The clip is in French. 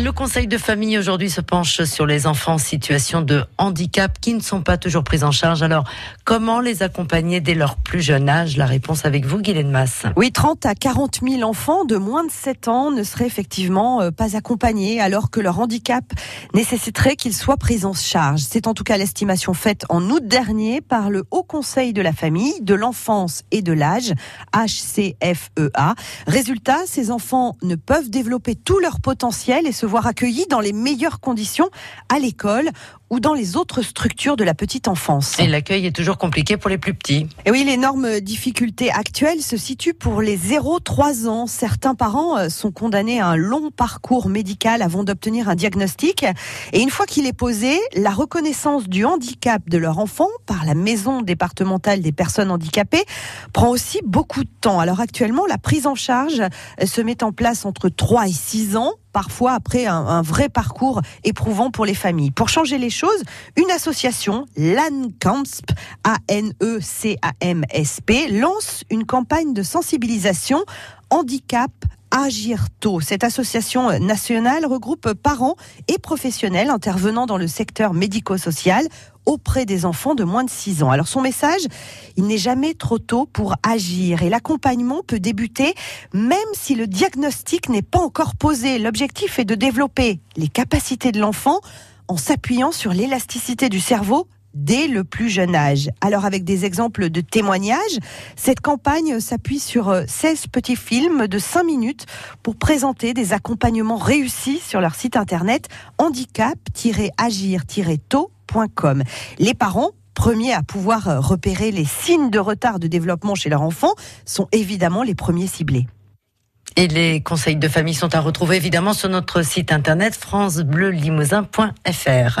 Le conseil de famille aujourd'hui se penche sur les enfants en situation de handicap qui ne sont pas toujours pris en charge. Alors, comment les accompagner dès leur plus jeune âge? La réponse avec vous, Guylaine Masse. Oui, 30 à 40 000 enfants de moins de 7 ans ne seraient effectivement euh, pas accompagnés alors que leur handicap nécessiterait qu'ils soient pris en charge. C'est en tout cas l'estimation faite en août dernier par le Haut Conseil de la famille, de l'enfance et de l'âge, HCFEA. Résultat, ces enfants ne peuvent développer tout leur potentiel et se voir accueillis dans les meilleures conditions à l'école ou dans les autres structures de la petite enfance. Et l'accueil est toujours compliqué pour les plus petits. Et oui, l'énorme difficulté actuelle se situe pour les 0-3 ans. Certains parents euh, sont condamnés à un long parcours médical avant d'obtenir un diagnostic. Et une fois qu'il est posé, la reconnaissance du handicap de leur enfant par la maison départementale des personnes handicapées prend aussi beaucoup de temps. Alors actuellement, la prise en charge euh, se met en place entre 3 et 6 ans parfois après un, vrai parcours éprouvant pour les familles. Pour changer les choses, une association, l'ANCAMSP, A-N-E-C-A-M-S-P, lance une campagne de sensibilisation handicap Agir tôt. Cette association nationale regroupe parents et professionnels intervenant dans le secteur médico-social auprès des enfants de moins de 6 ans. Alors son message, il n'est jamais trop tôt pour agir et l'accompagnement peut débuter même si le diagnostic n'est pas encore posé. L'objectif est de développer les capacités de l'enfant en s'appuyant sur l'élasticité du cerveau dès le plus jeune âge. Alors avec des exemples de témoignages, cette campagne s'appuie sur 16 euh, petits films de 5 minutes pour présenter des accompagnements réussis sur leur site internet handicap-agir-tôt.com. Les parents premiers à pouvoir euh, repérer les signes de retard de développement chez leur enfant sont évidemment les premiers ciblés. Et les conseils de famille sont à retrouver évidemment sur notre site internet francebleulimousin.fr.